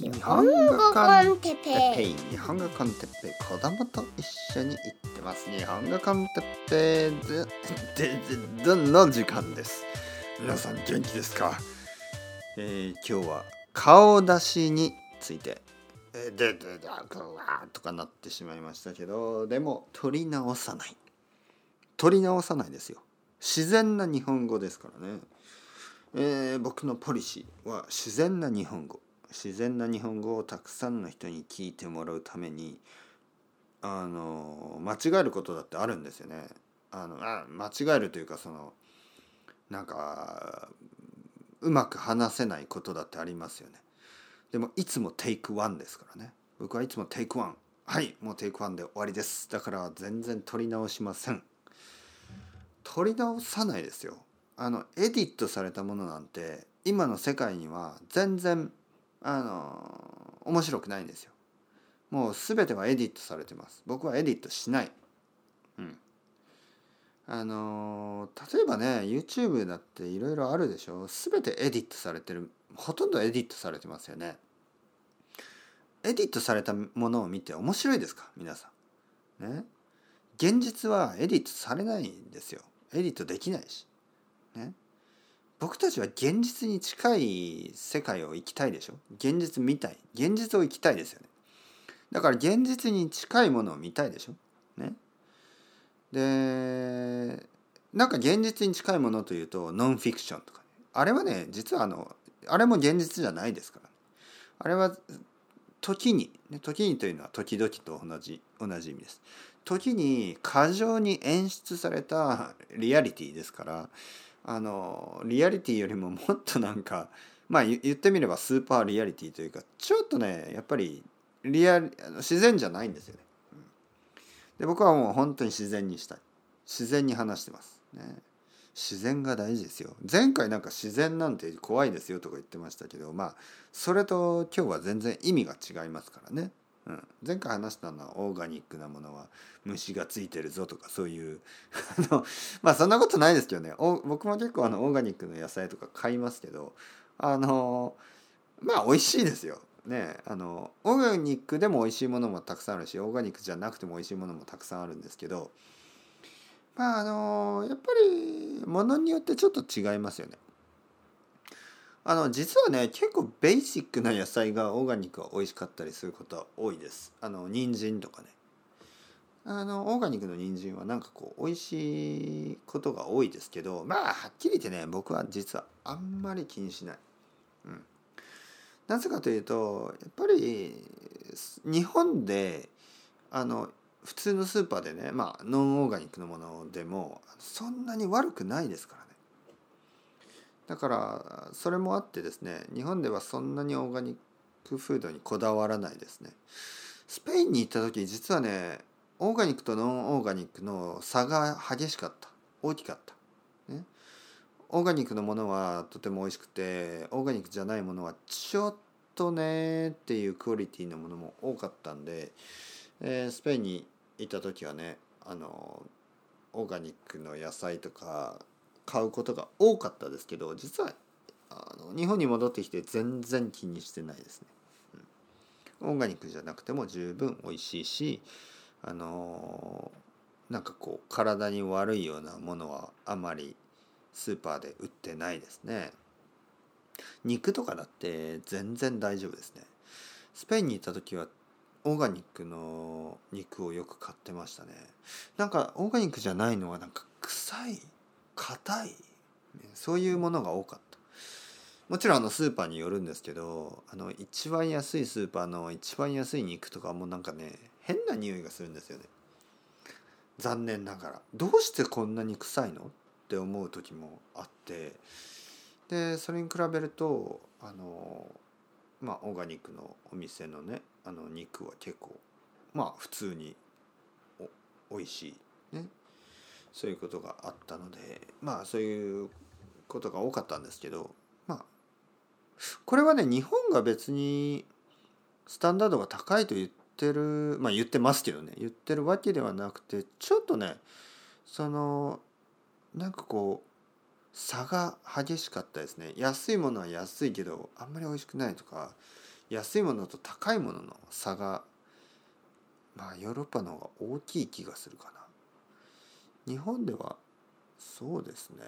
日本語コンテッペイ。日本語コンテッペイ。子供と一緒に行ってます。日本語コンテッペイでででの時間です？皆さん元気ですか、えー、今日は顔出しについて。ででででわーとかなってしまいましたけどでも取り直さない。取り直さないですよ。自然な日本語ですからね、えー、僕のポリシーは自然な日本語。自然な日本語をたくさんの人に聞いてもらうためにあの間違えることだってあるんですよね。あのあ間違えるというかそのなんかうまく話せないことだってありますよね。でもいつも take one ですからね。僕はいつも take one。はいもう take one で終わりです。だから全然取り直しません。取り直さないですよ。あのエディットされたものなんて今の世界には全然あの面白くないんですよ。もう全てはエディットされてます。僕はエディットしない。うん。あの例えばね YouTube だっていろいろあるでしょ全てエディットされてるほとんどエディットされてますよね。エディットされたものを見て面白いですか？皆さん。ね。現実はエディットされないんですよ。エディットできないし。ね。僕たちは現実に近い世界を生きたいでしょ？現実見たい。現実を生きたいですよね。だから現実に近いものを見たいでしょ？ね？でなんか現実に近いものというとノンフィクションとか、ね、あれはね実はあのあれも現実じゃないですから、ね、あれは時に、ね、時にというのは時々と同じ同じ意味です。時に過剰に演出されたリアリティですからあのリアリティよりももっとなんか まあ言ってみればスーパーリアリティというかちょっとねやっぱりリア自然じゃないんですよね。で僕はもう本当に自然にしたい。自然に話してます。ね、自然が大事ですよ。前回なんか自然なんて怖いですよとか言ってましたけどまあそれと今日は全然意味が違いますからね。うん、前回話したのはオーガニックなものは虫がついてるぞとかそういう あのまあそんなことないですけどね僕も結構あのオーガニックの野菜とか買いますけどあのまあ美味しいですよ。ねあのオーガニックでも美味しいものもたくさんあるしオーガニックじゃなくても美味しいものもたくさんあるんですけどまああのやっぱりものによってちょっと違いますよね。あの実はね結構ベーシックな野菜がオーガニックは美味しかったりすることは多いです。あの人参とかね。あのオーガニックの人参はなんかこう美味しいことが多いですけどまあはっきり言ってね僕は実はあんまり気にしない。うん、なぜかというとやっぱり日本であの普通のスーパーでねまあノンオーガニックのものでもそんなに悪くないですからだからそれもあってですね日本ではそんなにオーガニックフードにこだわらないですね。スペインに行った時実はねオーガニックとノンオーガニックの差が激しかった。大きかった、ね、オーガニックのものはとても美味しくてオーガニックじゃないものはちょっとねっていうクオリティのものも多かったんで、えー、スペインに行った時はねあのオーガニックの野菜とか買うことが多かったですけど実はあの日本に戻ってきて全然気にしてないですね。うん、オーガニックじゃなくても十分美味しいしあのー、なんかこう体に悪いようなものはあまりスーパーで売ってないですね。肉とかだって全然大丈夫ですね。スペインに行った時はオーガニックの肉をよく買ってましたね。なんかオーガニックじゃないのはなんか臭い硬いそういうものが多かった。もちろんあのスーパーによるんですけどあの一番安いスーパーの一番安い肉とかもなんかね変な匂いがするんですよね。残念ながら。どうしてこんなに臭いのって思う時もあって。でそれに比べるとあのまあオーガニックのお店のねあの肉は結構まあ普通にお美味しい。そういうことがあったのでまあそういうことが多かったんですけどまあこれはね日本が別にスタンダードが高いと言ってるまあ言ってますけどね言ってるわけではなくてちょっとねそのなんかこう差が激しかったですね。安いものは安いけどあんまり美味しくないとか安いものと高いものの差がまあヨーロッパの方が大きい気がするかな。日本ではそうですね。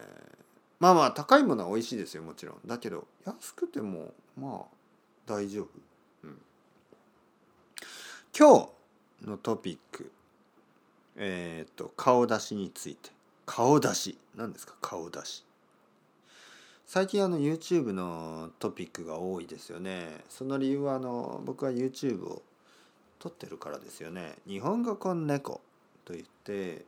まあまあ高いものは美味しいですよもちろん。だけど安くてもまあ大丈夫、うん、今日のトピック。えっ、と顔出しについて。顔出し。何ですか？顔出し。最近あの YouTube のトピックが多いですよね。その理由はあの僕は YouTube を撮ってるからですよね。日本語コン猫といって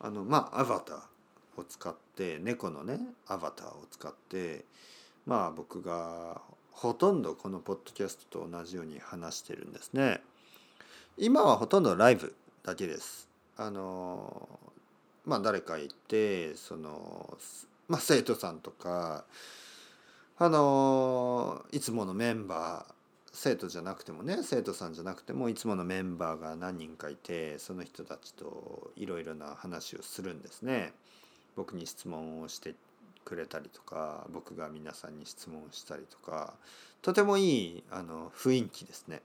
あのまあアバターを使って猫のねアバターを使ってまあ僕がほとんどこのポッドキャストと同じように話してるんですね。今はほとんどライブだけです。あのまあ誰かいてそのまあ、生徒さんとかあのいつものメンバー生徒じゃなくてもね生徒さんじゃなくてもいつものメンバーが何人かいてその人たちといろいろな話をするんですね。僕に質問をしてくれたりとか僕が皆さんに質問したりとかとてもいいあの雰囲気ですね。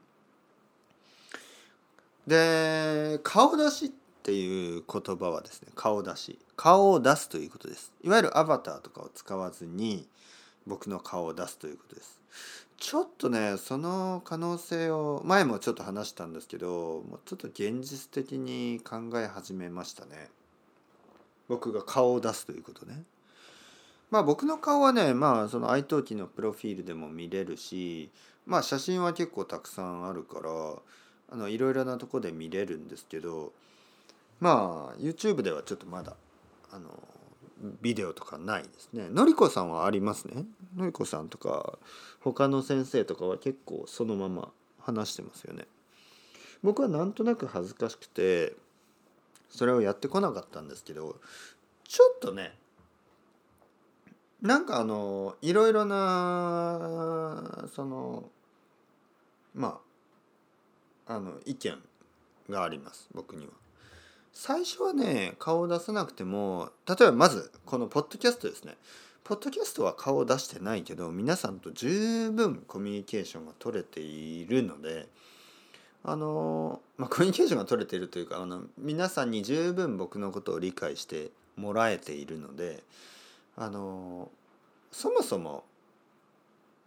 で顔出しっていう言葉はですね顔出し顔を出すということですいわゆるアバターとかを使わずに僕の顔を出すということですちょっとねその可能性を前もちょっと話したんですけどもうちょっと現実的に考え始めましたね。僕が顔を出すということね。まあ僕の顔はねまあその iTalki のプロフィールでも見れるしまあ写真は結構たくさんあるからあのいろいろなとこで見れるんですけどまあ YouTube ではちょっとまだあのビデオとかないですね。のりこさんはありますね。のりこさんとか他の先生とかは結構そのまま話してますよね。僕はなんとなく恥ずかしくてそれをやってこなかったんですけどちょっとねなんかあのいろいろなそのまああの意見があります。僕には。最初はね顔を出さなくても例えばまずこのポッドキャストですねポッドキャストは顔を出してないけど皆さんと十分コミュニケーションが取れているのであの、まあ、コミュニケーションが取れているというかあの皆さんに十分僕のことを理解してもらえているのであのそもそも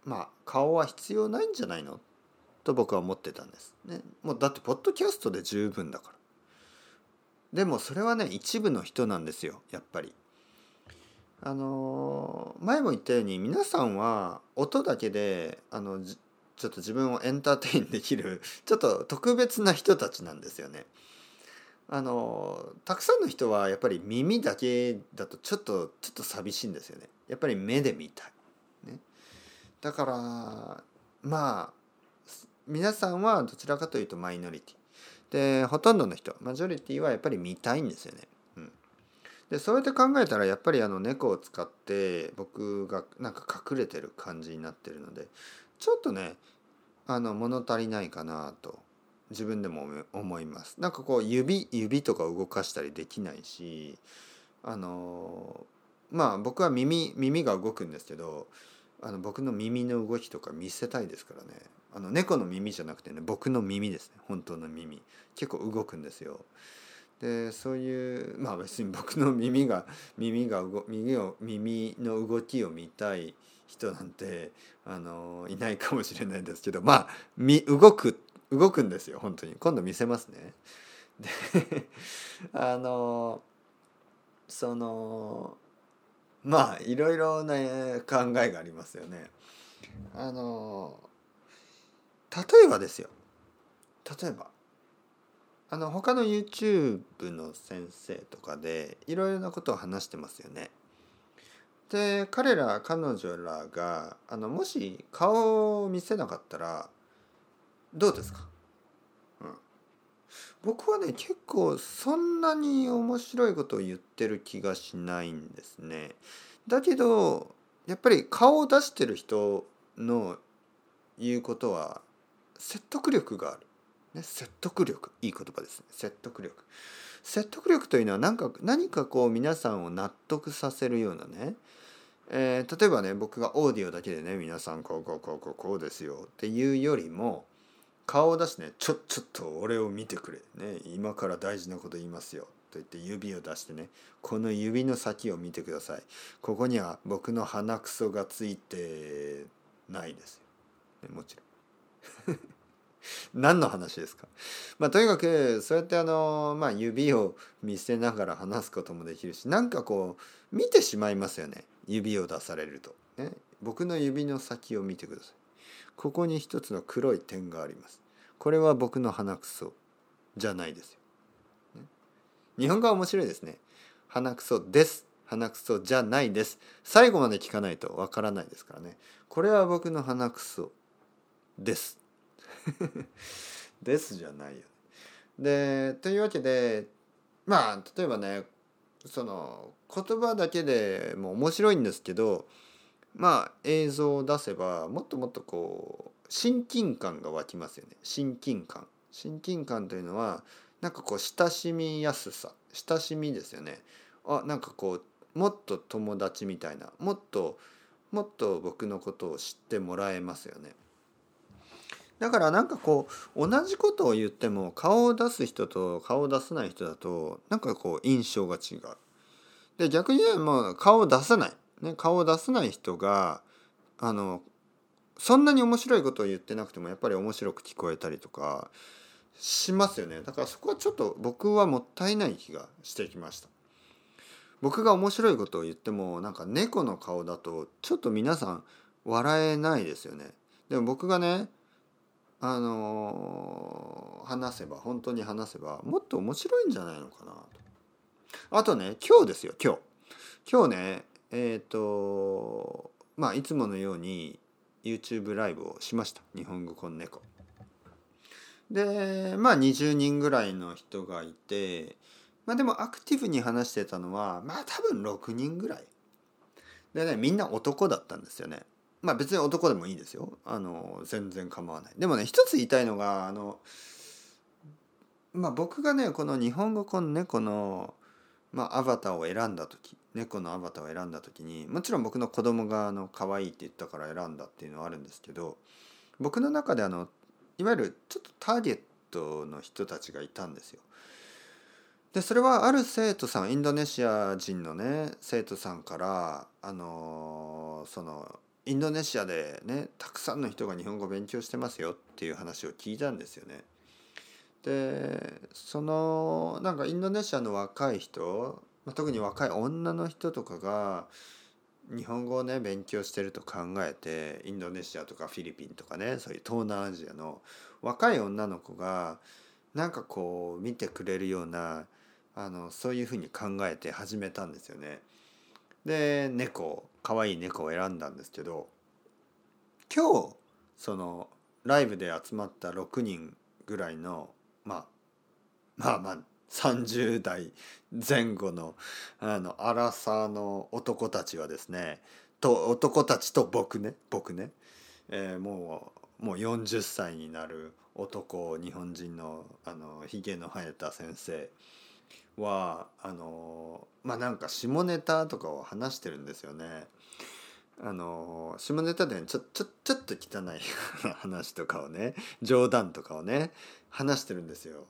まあ顔は必要ないんじゃないの？と僕は思ってたんです。ね、もうだってポッドキャストで十分だから。でもそれはね一部の人なんですよやっぱり。あの前も言ったように皆さんは音だけであのちょっと自分をエンターテインできる ちょっと特別な人たちなんですよね。あのたくさんの人はやっぱり耳だけだとちょっとちょっと寂しいんですよね。やっぱり目で見たい。ね、だからまあ皆さんはどちらかというとマイノリティ。でほとんどの人マジョリティはやっぱり見たいんですよね。うん、でそうやって考えたらやっぱりあの猫を使って僕がなんか隠れてる感じになってるのでちょっとねあの物足りないかなと自分でも思います。なんかこう指指とか動かしたりできないしあのまあ僕は耳耳が動くんですけどあの僕の耳の動きとか見せたいですからねあの猫の耳じゃなくてね僕の耳ですね。本当の耳。結構動くんですよ。でそういうまあ別に僕の耳が耳が耳を耳の動きを見たい人なんてあのいないかもしれないんですけどまあみ動く動くんですよ。本当に。今度見せますね。で あのそのまあいろいろな考えがありますよね。あの例えばですよ例えばあの他の YouTube の先生とかでいろいろなことを話してますよね。で彼ら彼女らがあのもし顔を見せなかったらどうですか、うん、僕はね結構そんなに面白いことを言ってる気がしないんですね。だけどやっぱり顔を出してる人の言うことは説得力がある、ね、説得力。いい言葉ですね。説得力。説得力というのは何か何かこう皆さんを納得させるようなね。えー、例えばね僕がオーディオだけでね皆さんこうこうこうこうこうですよ。っていうよりも顔を出してねちょちょっと俺を見てくれ、ね、今から大事なこと言いますよ。と言って指を出してねこの指の先を見てください。ここには僕の鼻くそがついてないですよ、ね、もちろん。何の話ですか？まあとにかくそうやってあの、まあ、指を見せながら話すこともできるしなんかこう見てしまいますよね。指を出されると、ね、僕の指の先を見てください。ここに一つの黒い点があります。これは僕の鼻くそ。じゃないですよ、ね、日本語は面白いですね。鼻くそです。鼻くそじゃないです。最後まで聞かないとわからないですからね。これは僕の鼻くそ。です。ですじゃないよ。でというわけでまあ例えばねその言葉だけでも面白いんですけどまあ映像を出せばもっともっとこう親近感が湧きますよね。親近感。親近感というのはなんかこう親しみやすさ。親しみですよね。あなんかこうもっと友達みたいな。もっともっと僕のことを知ってもらえますよね。だからなんかこう同じことを言っても顔を出す人と顔を出さない人だとなんかこう印象が違う。で逆にねもう顔を出さない、ね、顔を出さない人があのそんなに面白いことを言ってなくてもやっぱり面白く聞こえたりとかしますよねだからそこはちょっと僕はもったいない気がしてきました。僕が面白いことを言ってもなんか猫の顔だとちょっと皆さん笑えないですよね。でも僕がねあのー、話せば本当に話せばもっと面白いんじゃないのかなと。あとね今日ですよ今日。今日ねえっ、ー、とまあいつものように YouTube ライブをしました日本語こん猫。でまあ20人ぐらいの人がいてまあでもアクティブに話してたのはまあ多分6人ぐらい。でねみんな男だったんですよね。まあ別に男でもいいですよあの全然構わないでもね一つ言いたいのがあのまあ僕がねこの日本語この猫の、まあ、アバターを選んだ時猫のアバターを選んだ時にもちろん僕の子供があの可愛いって言ったから選んだっていうのはあるんですけど僕の中であのいわゆるちょっとターゲットの人たちがいたんですよ。でそれはある生徒さんインドネシア人のね生徒さんからあのそのインドネシアでねたくさんの人が日本語を勉強してますよっていう話を聞いたんですよね。でそのなんかインドネシアの若い人、特に若い女の人とかが日本語をね勉強してると考えてインドネシアとかフィリピンとかねそういう東南アジアの若い女の子がなんかこう見てくれるようなあのそういうふうに考えて始めたんですよね。で猫可愛い猫を選んだんですけど今日そのライブで集まった6人ぐらいのまあまあまあ30代前後のあのアラサーの男たちはですねと男たちと僕ね僕ね、えー、もうもう40歳になる男日本人のあのひげの生えた先生はあのまあなんか下ネタとかを話してるんですよね。あの下ネタでちょちょちょっと汚い 話とかをね冗談とかをね話してるんですよ。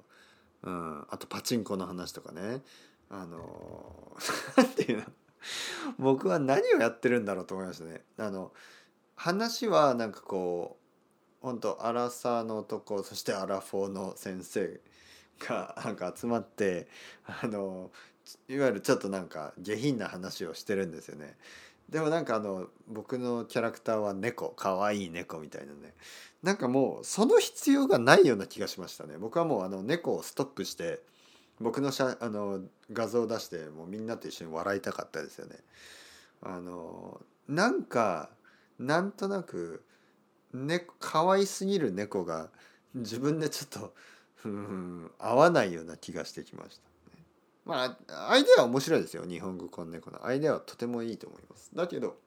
うん、あとパチンコの話とかね。あの なんていうの？僕は何をやってるんだろうと思いましたね。あの話はなんかこう本当アラサーの男そしてアラフォーの先生が なんか集まってあのいわゆるちょっとなんか下品な話をしてるんですよね。でもなんかあの僕のキャラクターは猫。可愛い猫みたいなね。なんかもうその必要がないような気がしましたね。僕はもうあの猫をストップして僕の写あの画像を出してもうみんなと一緒に笑いたかったですよね。あのなんかなんとなく、ね、可愛すぎる猫が自分でちょっとうん合わないような気がしてきました。まあアイデアは面白いですよ日本語こん猫のアイデアはとてもいいと思います。だけど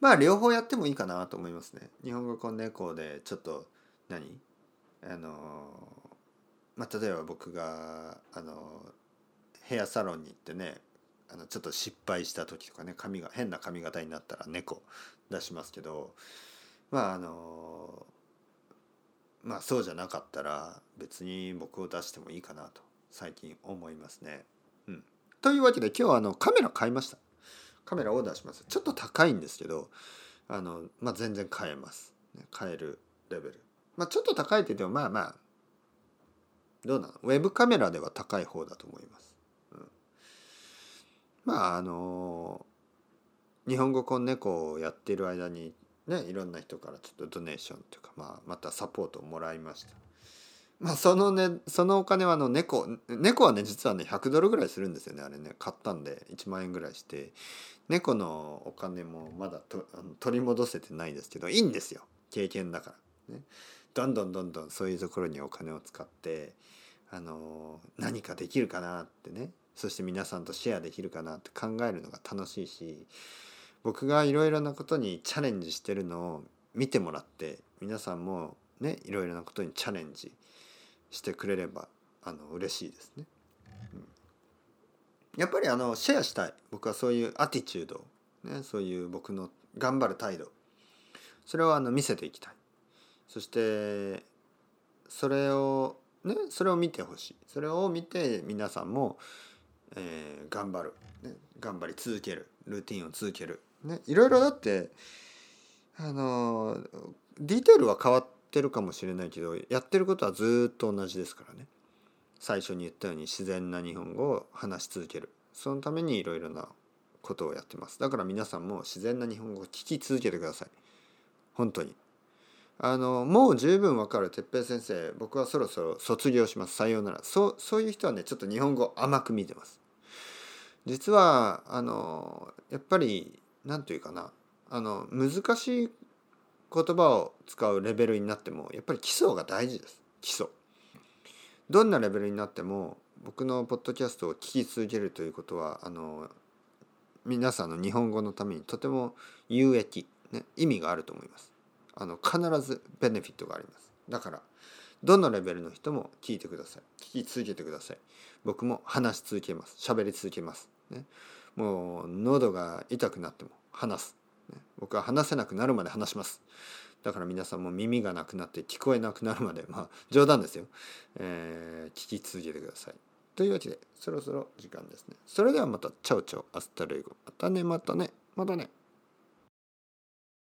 まあ両方やってもいいかなと思いますね。日本語こん猫でちょっと何？あのまあ例えば僕があのヘアサロンに行ってねあのちょっと失敗した時とかね髪が変な髪型になったら猫出しますけどまああのまあそうじゃなかったら別に僕を出してもいいかなと最近思いますね。うん、というわけで今日はあのカメラ買いました。カメラオーダーします。ちょっと高いんですけどあの、まあ、全然買えます。買えるレベル。まあちょっと高いって言ってもまあまあどうなの？ウェブカメラでは高い方だと思います。うん、まああの日本語コンネコをやっている間にねいろんな人からちょっとドネーションというか、まあ、またサポートをもらいました。まあそのねそのお金はあの猫猫はね実はね100ドルぐらいするんですよね。あれね買ったんで1万円ぐらいして。猫のお金もまだと取り戻せてないですけどいいんですよ。経験だから、ね、どんどんどんどんそういうところにお金を使ってあの何かできるかなってね。そして皆さんとシェアできるかなって考えるのが楽しいし僕がいろいろなことにチャレンジしてるのを見てもらって皆さんもねいろいろなことにチャレンジしてくれればあの嬉しいですね。うん、やっぱりあのシェアしたい。僕はそういうアティチュード、ね、そういう僕の頑張る態度。それをあの見せていきたい。そしてそれをねそれを見てほしい。それを見て皆さんも、えー、頑張る、ね、頑張り続ける。ルーティンを続ける、ね、いろいろだってあのディテールは変わってるかもしれないけどやってることはずっと同じですからね。最初に言ったように自然な日本語を話し続ける。そのためにいろいろなことをやってます。だから皆さんも自然な日本語を聞き続けてください。本当に。あのもう十分わかる哲平先生僕はそろそろ卒業します。さようなら。そうそういう人はねちょっと日本語甘く見てます。実はあのやっぱり何というかなあの難しい言葉を使うレベルになってもやっぱり基礎が大事です。基礎。どんなレベルになっても僕のポッドキャストを聞き続けるということはあの皆さんの日本語のためにとても有益、ね、意味があると思います。あの必ずベネフィットがあります。だからどのレベルの人も聞いてください。聞き続けてください。僕も話し続けます。喋り続けます、ね、もう喉が痛くなっても話す、ね、僕は話せなくなるまで話します。だから皆さんも耳がなくなって聞こえなくなるまでまあ冗談ですよ、えー、聞き続けてください。というわけでそろそろ時間ですね。それではまた。チャウチャウアスタルイゴ。またねまたねまたね。